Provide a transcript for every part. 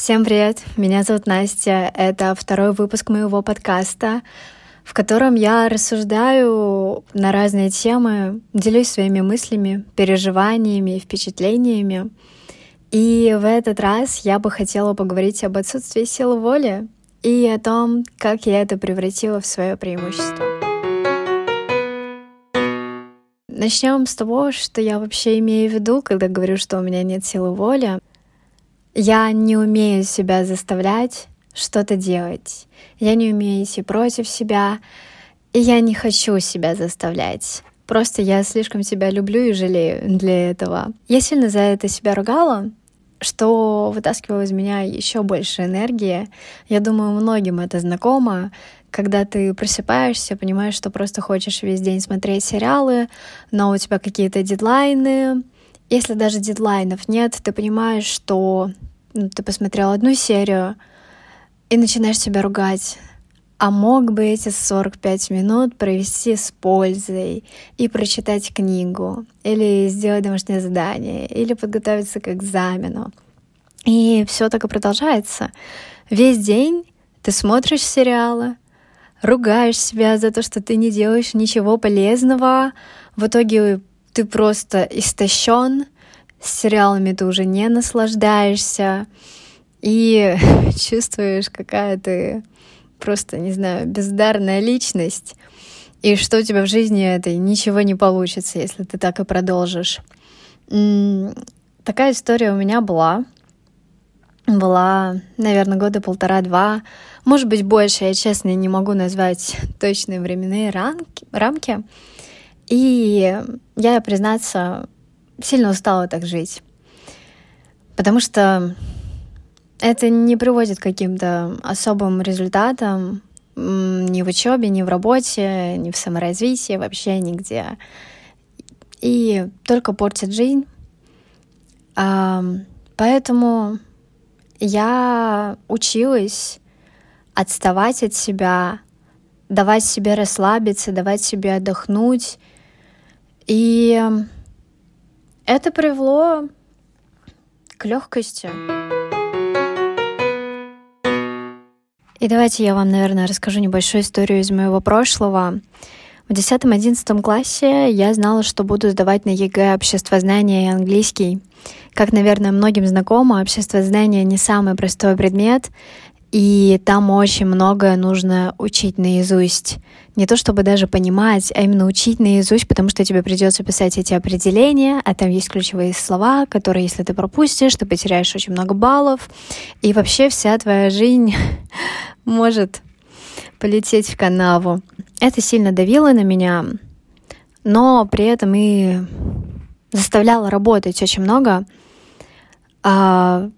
Всем привет! Меня зовут Настя. Это второй выпуск моего подкаста, в котором я рассуждаю на разные темы, делюсь своими мыслями, переживаниями и впечатлениями. И в этот раз я бы хотела поговорить об отсутствии силы воли и о том, как я это превратила в свое преимущество. Начнем с того, что я вообще имею в виду, когда говорю, что у меня нет силы воли. Я не умею себя заставлять что-то делать. Я не умею идти против себя, и я не хочу себя заставлять. Просто я слишком себя люблю и жалею для этого. Я сильно за это себя ругала, что вытаскивало из меня еще больше энергии. Я думаю, многим это знакомо, когда ты просыпаешься, понимаешь, что просто хочешь весь день смотреть сериалы, но у тебя какие-то дедлайны. Если даже дедлайнов нет, ты понимаешь, что ну, ты посмотрел одну серию и начинаешь себя ругать. А мог бы эти 45 минут провести с пользой и прочитать книгу, или сделать домашнее задание, или подготовиться к экзамену. И все так и продолжается. Весь день ты смотришь сериалы, ругаешь себя за то, что ты не делаешь ничего полезного. В итоге ты просто истощен, сериалами ты уже не наслаждаешься и чувствуешь, какая ты просто, не знаю, бездарная личность, и что у тебя в жизни этой ничего не получится, если ты так и продолжишь. Такая история у меня была. Была, наверное, года полтора-два, может быть, больше. Я, честно, не могу назвать точные временные рамки. И я, признаться, сильно устала так жить. Потому что это не приводит к каким-то особым результатам ни в учебе, ни в работе, ни в саморазвитии, вообще нигде. И только портит жизнь. Поэтому я училась отставать от себя, давать себе расслабиться, давать себе отдохнуть. И это привело к легкости. И давайте я вам, наверное, расскажу небольшую историю из моего прошлого. В 10-11 классе я знала, что буду сдавать на ЕГЭ обществознание и английский. Как, наверное, многим знакомо, обществознание не самый простой предмет, и там очень многое нужно учить наизусть. Не то чтобы даже понимать, а именно учить наизусть, потому что тебе придется писать эти определения, а там есть ключевые слова, которые, если ты пропустишь, ты потеряешь очень много баллов. И вообще вся твоя жизнь может полететь в канаву. Это сильно давило на меня, но при этом и заставляло работать очень много. А,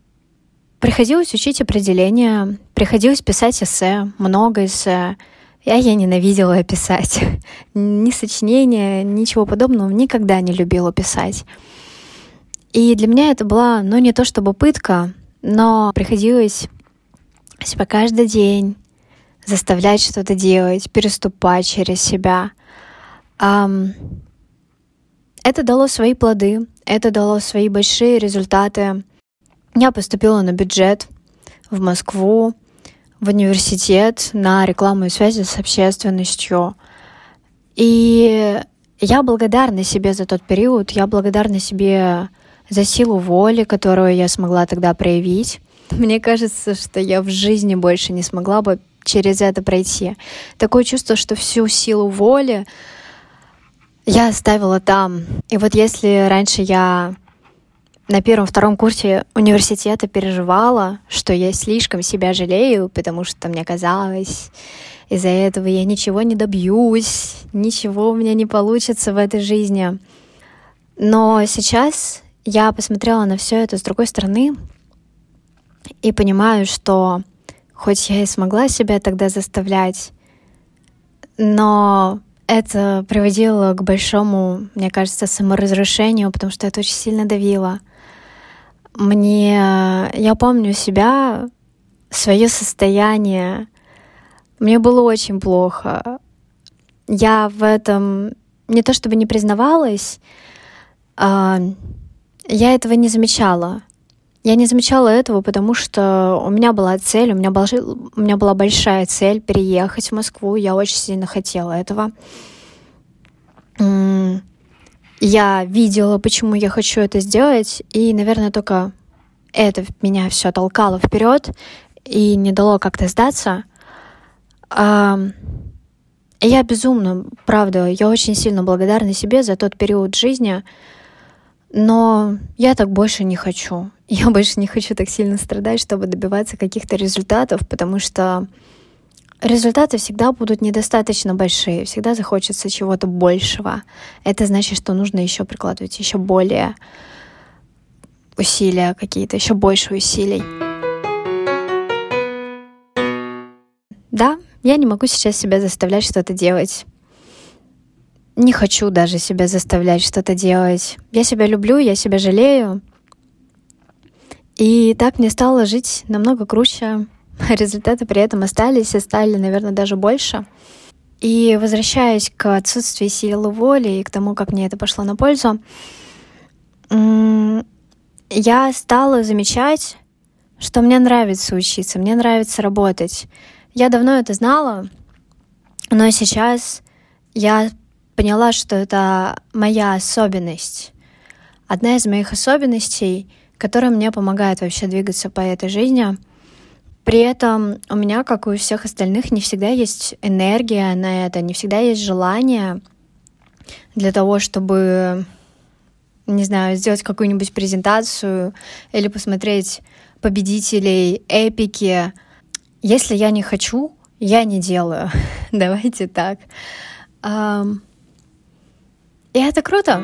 Приходилось учить определения, приходилось писать эссе, много эссе. Я, я ненавидела писать. Ни сочинения, ничего подобного никогда не любила писать. И для меня это была, ну, не то чтобы пытка, но приходилось себя каждый день заставлять что-то делать, переступать через себя. Это дало свои плоды, это дало свои большие результаты. Я поступила на бюджет в Москву, в университет на рекламу и связи с общественностью. И я благодарна себе за тот период, я благодарна себе за силу воли, которую я смогла тогда проявить. Мне кажется, что я в жизни больше не смогла бы через это пройти. Такое чувство, что всю силу воли я оставила там. И вот если раньше я на первом-втором курсе университета переживала, что я слишком себя жалею, потому что мне казалось, из-за этого я ничего не добьюсь, ничего у меня не получится в этой жизни. Но сейчас я посмотрела на все это с другой стороны и понимаю, что хоть я и смогла себя тогда заставлять, но это приводило к большому, мне кажется, саморазрушению, потому что это очень сильно давило — мне, я помню себя, свое состояние. Мне было очень плохо. Я в этом не то чтобы не признавалась, а, я этого не замечала. Я не замечала этого, потому что у меня была цель, у меня, был, у меня была большая цель переехать в Москву. Я очень сильно хотела этого. Я видела, почему я хочу это сделать, и, наверное, только это меня все толкало вперед и не дало как-то сдаться. Я безумно, правда, я очень сильно благодарна себе за тот период жизни, но я так больше не хочу. Я больше не хочу так сильно страдать, чтобы добиваться каких-то результатов, потому что результаты всегда будут недостаточно большие, всегда захочется чего-то большего. Это значит, что нужно еще прикладывать еще более усилия какие-то, еще больше усилий. Да, я не могу сейчас себя заставлять что-то делать. Не хочу даже себя заставлять что-то делать. Я себя люблю, я себя жалею. И так мне стало жить намного круче. Результаты при этом остались и стали, наверное, даже больше. И возвращаясь к отсутствию силы воли и к тому, как мне это пошло на пользу, я стала замечать, что мне нравится учиться, мне нравится работать. Я давно это знала, но сейчас я поняла, что это моя особенность. Одна из моих особенностей, которая мне помогает вообще двигаться по этой жизни. При этом у меня, как и у всех остальных, не всегда есть энергия на это, не всегда есть желание для того, чтобы, не знаю, сделать какую-нибудь презентацию или посмотреть победителей эпики, если я не хочу, я не делаю. Давайте так. И это круто.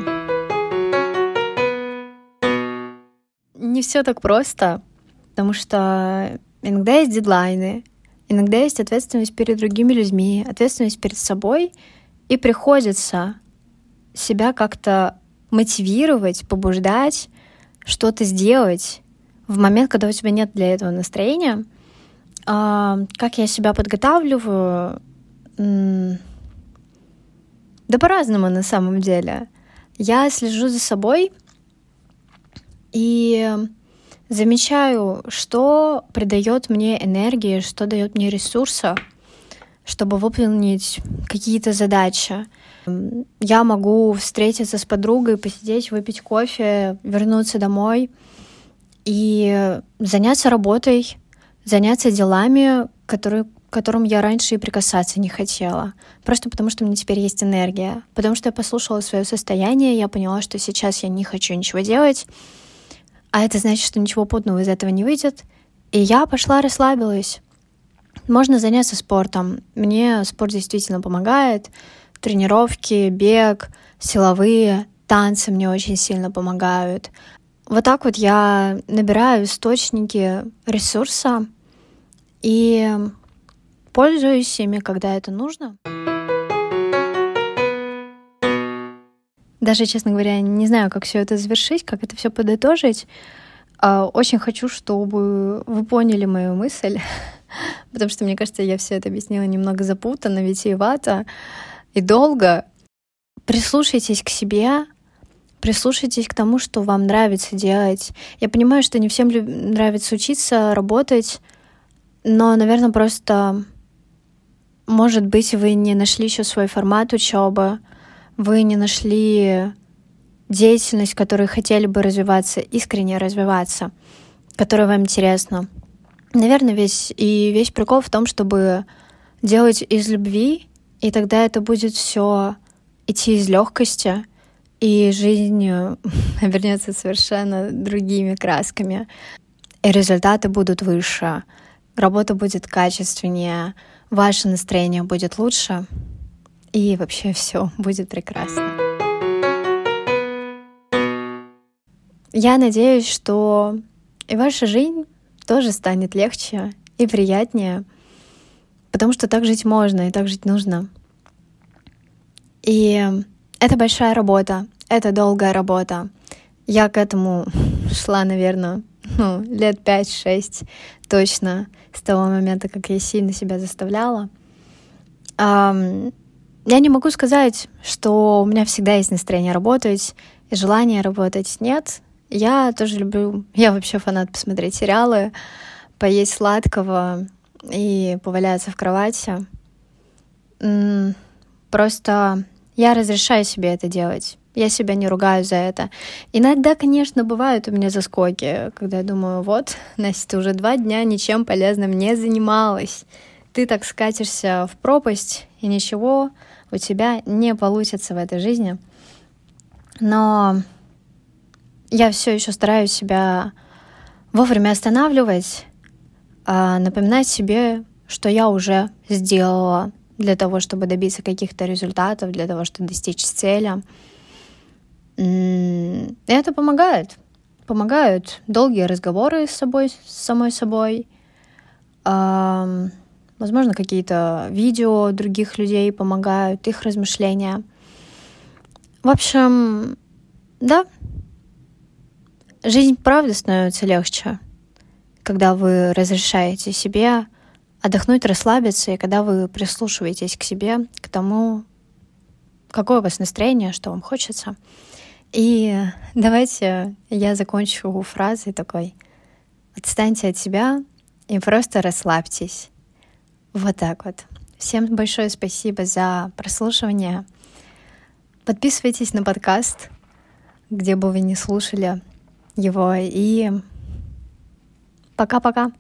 Не все так просто, потому что иногда есть дедлайны, иногда есть ответственность перед другими людьми, ответственность перед собой, и приходится себя как-то мотивировать, побуждать, что-то сделать в момент, когда у тебя нет для этого настроения — а, как я себя подготавливаю? Да по-разному на самом деле. Я слежу за собой и замечаю, что придает мне энергии, что дает мне ресурса, чтобы выполнить какие-то задачи. Я могу встретиться с подругой, посидеть, выпить кофе, вернуться домой и заняться работой, заняться делами, которые, к которым я раньше и прикасаться не хотела. Просто потому, что у меня теперь есть энергия. Потому что я послушала свое состояние, я поняла, что сейчас я не хочу ничего делать, а это значит, что ничего путного из этого не выйдет. И я пошла, расслабилась. Можно заняться спортом. Мне спорт действительно помогает. Тренировки, бег, силовые, танцы мне очень сильно помогают. Вот так вот я набираю источники ресурса, и пользуюсь ими, когда это нужно. Даже, честно говоря, не знаю, как все это завершить, как это все подытожить. А, очень хочу, чтобы вы поняли мою мысль, потому что, мне кажется, я все это объяснила немного запутанно, витиевато и долго. Прислушайтесь к себе, прислушайтесь к тому, что вам нравится делать. Я понимаю, что не всем нравится учиться, работать, но, наверное, просто, может быть, вы не нашли еще свой формат учебы, вы не нашли деятельность, в которой хотели бы развиваться, искренне развиваться, которая вам интересна. Наверное, весь и весь прикол в том, чтобы делать из любви, и тогда это будет все идти из легкости, и жизнь вернется совершенно другими красками, и результаты будут выше работа будет качественнее, ваше настроение будет лучше, и вообще все будет прекрасно. Я надеюсь, что и ваша жизнь тоже станет легче и приятнее, потому что так жить можно и так жить нужно. И это большая работа, это долгая работа. Я к этому шла, наверное, ну, лет 5-6 точно с того момента, как я сильно себя заставляла. Я не могу сказать, что у меня всегда есть настроение работать и желание работать. Нет, Я тоже люблю, я вообще фанат посмотреть сериалы, поесть сладкого и поваляться в кровати. Просто я разрешаю себе это делать. Я себя не ругаю за это. Иногда, конечно, бывают у меня заскоки, когда я думаю, вот, Настя, ты уже два дня ничем полезным не занималась. Ты так скатишься в пропасть, и ничего у тебя не получится в этой жизни. Но я все еще стараюсь себя вовремя останавливать, а напоминать себе, что я уже сделала для того, чтобы добиться каких-то результатов, для того, чтобы достичь цели. И это помогает. Помогают долгие разговоры с собой, с самой собой. Возможно, какие-то видео других людей помогают, их размышления. В общем, да, жизнь правда становится легче, когда вы разрешаете себе отдохнуть, расслабиться, и когда вы прислушиваетесь к себе, к тому, какое у вас настроение, что вам хочется. И давайте я закончу фразой такой. Отстаньте от себя и просто расслабьтесь. Вот так вот. Всем большое спасибо за прослушивание. Подписывайтесь на подкаст, где бы вы не слушали его. И пока-пока.